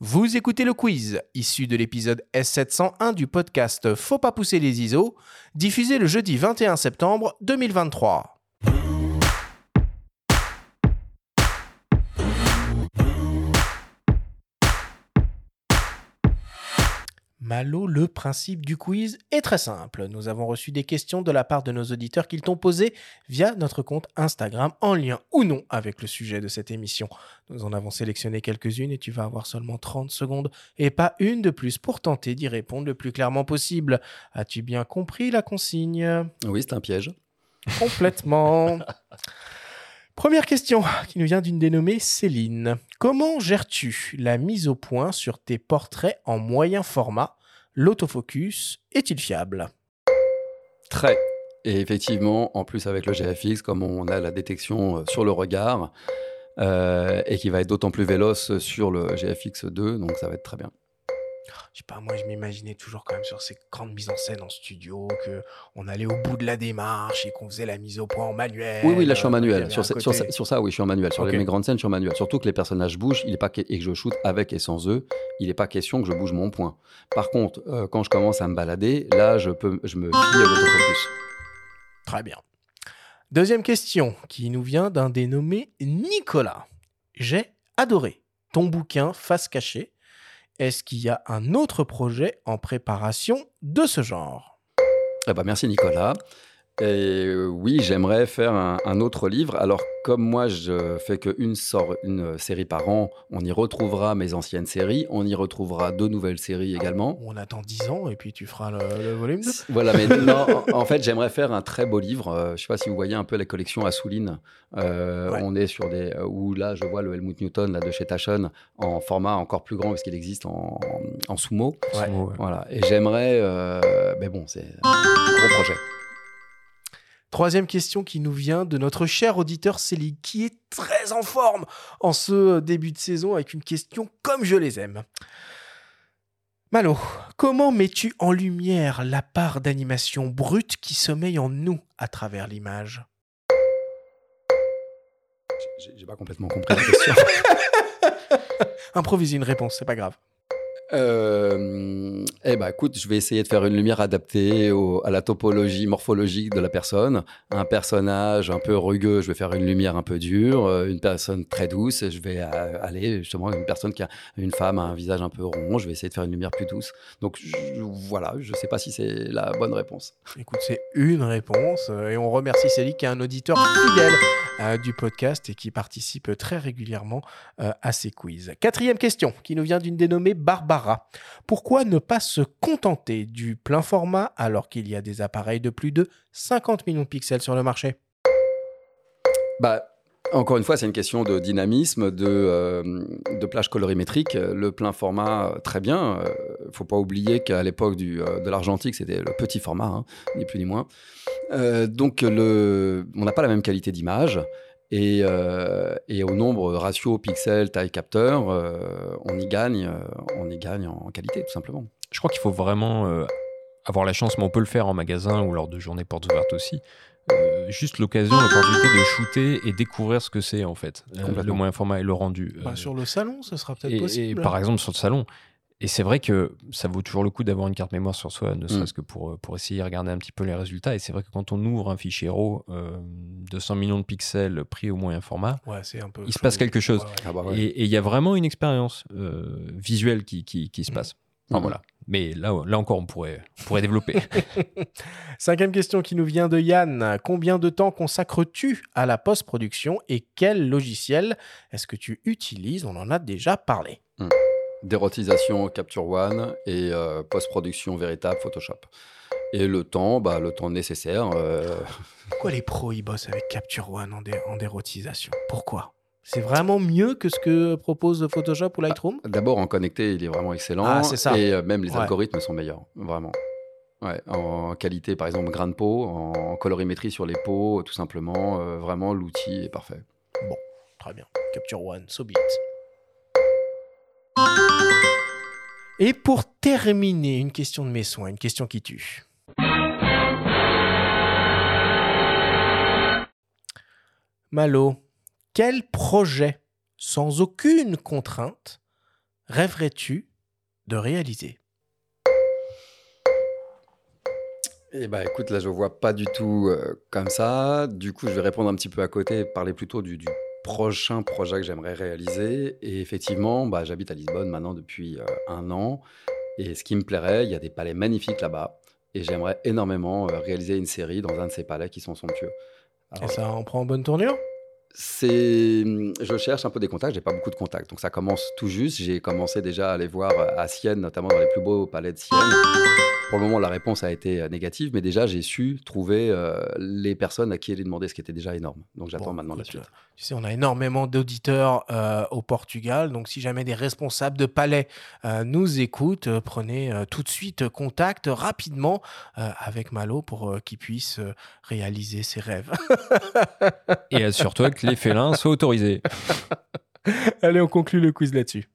Vous écoutez le quiz, issu de l'épisode S701 du podcast Faut pas pousser les ISO, diffusé le jeudi 21 septembre 2023. Malo, le principe du quiz est très simple. Nous avons reçu des questions de la part de nos auditeurs qu'ils t'ont posées via notre compte Instagram en lien ou non avec le sujet de cette émission. Nous en avons sélectionné quelques-unes et tu vas avoir seulement 30 secondes et pas une de plus pour tenter d'y répondre le plus clairement possible. As-tu bien compris la consigne? Oui, c'est un piège. Complètement. Première question qui nous vient d'une dénommée Céline. Comment gères-tu la mise au point sur tes portraits en moyen format? L'autofocus est-il fiable? Très. Et effectivement, en plus avec le GFX, comme on a la détection euh, sur le regard, euh, et qui va être d'autant plus véloce sur le GFX 2, donc ça va être très bien je sais pas, moi je m'imaginais toujours quand même sur ces grandes mises en scène en studio, que on allait au bout de la démarche et qu'on faisait la mise au point en manuel. Oui, oui, là je suis en manuel. Sur, sur, ça, oui, je suis en manuel. Sur les, mes grandes scènes, je suis en manuel. Surtout que les personnages bougent, il est pas et que je shoot avec et sans eux, il n'est pas question que je bouge mon point. Par contre, euh, quand je commence à me balader, là je, peux, je me fie à l'autofocus. Très bien. Deuxième question qui nous vient d'un dénommé Nicolas. J'ai adoré ton bouquin Face cachée est-ce qu'il y a un autre projet en préparation de ce genre? Eh ben, Merci Nicolas. Et euh, oui, j'aimerais faire un, autre livre. Alors, comme moi, je fais qu'une une série par an, on y retrouvera mes anciennes séries, on y retrouvera deux nouvelles séries également. On attend dix ans et puis tu feras le, volume 2. Voilà, mais non, en, fait, j'aimerais faire un très beau livre. Euh, je ne sais pas si vous voyez un peu la collection Assouline. Euh, On est sur des. où là, je vois le Helmut Newton là, de chez Taschen en format encore plus grand parce qu'il existe en, en sumo. Voilà. Et j'aimerais. mais bon, c'est un gros projet. Troisième question qui nous vient de notre cher auditeur Céline, qui est très en forme en ce début de saison avec une question comme je les aime. Malo, comment mets-tu en lumière la part d'animation brute qui sommeille en nous à travers l'image? J'ai pas complètement compris la question. Improvise une réponse, c'est pas grave. Euh, eh ben, écoute, je vais essayer de faire une lumière adaptée à la topologie morphologique de la personne. Un personnage un peu rugueux, je vais faire une lumière un peu dure. Euh, une personne très douce, je vais euh, aller justement une personne qui a une femme a un visage un peu rond, je vais essayer de faire une lumière plus douce. Donc voilà, je ne sais pas si c'est la bonne réponse. Écoute, c'est une réponse et on remercie Céline qui est un auditeur fidèle du podcast et qui participe très régulièrement à ces quiz. Quatrième question qui nous vient d'une dénommée Barbara. Pourquoi ne pas se contenter du plein format alors qu'il y a des appareils de plus de 50 millions de pixels sur le marché? Bah, encore une fois, c'est une question de dynamisme, de, euh, plage colorimétrique. Le plein format, euh, très bien. Il euh, ne faut pas oublier qu'à l'époque de l'argentique, c'était le petit format, hein, ni plus ni moins. Donc, le, on n'a pas la même qualité d'image. Et, euh, et, au nombre ratio pixels taille capteur, euh, on y gagne, euh, on y gagne en qualité tout simplement. Je crois qu'il faut vraiment avoir la chance, mais on peut le faire en magasin ou lors de journées portes ouvertes aussi. juste l'occasion, l'opportunité de shooter et découvrir ce que c'est en fait, le moyen format et le rendu. Bah, sur le salon, ce sera peut-être possible. Et par exemple sur le salon, et c'est vrai que ça vaut toujours le coup d'avoir une carte mémoire sur soi, ne serait-ce mm. que pour, euh, pour essayer de regarder un petit peu les résultats. Et c'est vrai que quand on ouvre un fichier RAW de 100 millions de pixels pris au moyen format, il se passe quelque chose. Ah bah et il y a vraiment une expérience euh, visuelle qui, qui, qui se mm. passe. Enfin, mm. voilà. Mais là, là encore, on pourrait, pourrait développer. Cinquième question qui nous vient de Yann. Combien de temps consacres-tu à la post-production et quel logiciel est-ce que tu utilises? On en a déjà parlé dérotisation Capture One et euh, post-production véritable Photoshop. Et le temps, bah, le temps nécessaire. Euh, Pourquoi les pros ils bossent avec Capture One en, en dérotisation? Pourquoi? C'est vraiment mieux que ce que propose Photoshop ou Lightroom? Bah, D'abord, en connecté, il est vraiment excellent. Ah, ça. Et euh, même les algorithmes sont meilleurs, vraiment. Ouais, en qualité, par exemple, grain de peau, en colorimétrie sur les peaux, tout simplement, vraiment, l'outil est parfait. Bon, très bien. Capture One, so Et pour terminer, une question de mes soins, une question qui tue. Malo, quel projet, sans aucune contrainte, rêverais-tu de réaliser? Eh ben, écoute, là, je vois pas du tout euh, comme ça. Du coup, je vais répondre un petit peu à côté, parler plutôt du, du prochain projet que j'aimerais réaliser. Et effectivement, bah, j'habite à Lisbonne maintenant depuis euh, un an. Et ce qui me plairait, il y a des palais magnifiques là-bas. Et j'aimerais énormément euh, réaliser une série dans un de ces palais qui sont somptueux. Et ça en prend en bonne tournure? C'est, je cherche un peu des contacts, j'ai pas beaucoup de contacts, donc ça commence tout juste. J'ai commencé déjà à aller voir euh, à Sienne, notamment dans les plus beaux palais de Sienne. Pour le moment, la réponse a été euh, négative, mais déjà j'ai su trouver euh, les personnes à qui aller demander, ce qui était déjà énorme. Donc j'attends Bon, maintenant la suite. Tu sais, on a énormément d'auditeurs euh, au Portugal, donc si jamais des responsables de palais euh, nous écoutent, prenez euh, tout de suite contact rapidement euh, avec Malo pour euh, qu'il puisse euh, réaliser ses rêves. Et assure-toi que les félins soient autorisés. Allez, on conclut le quiz là-dessus.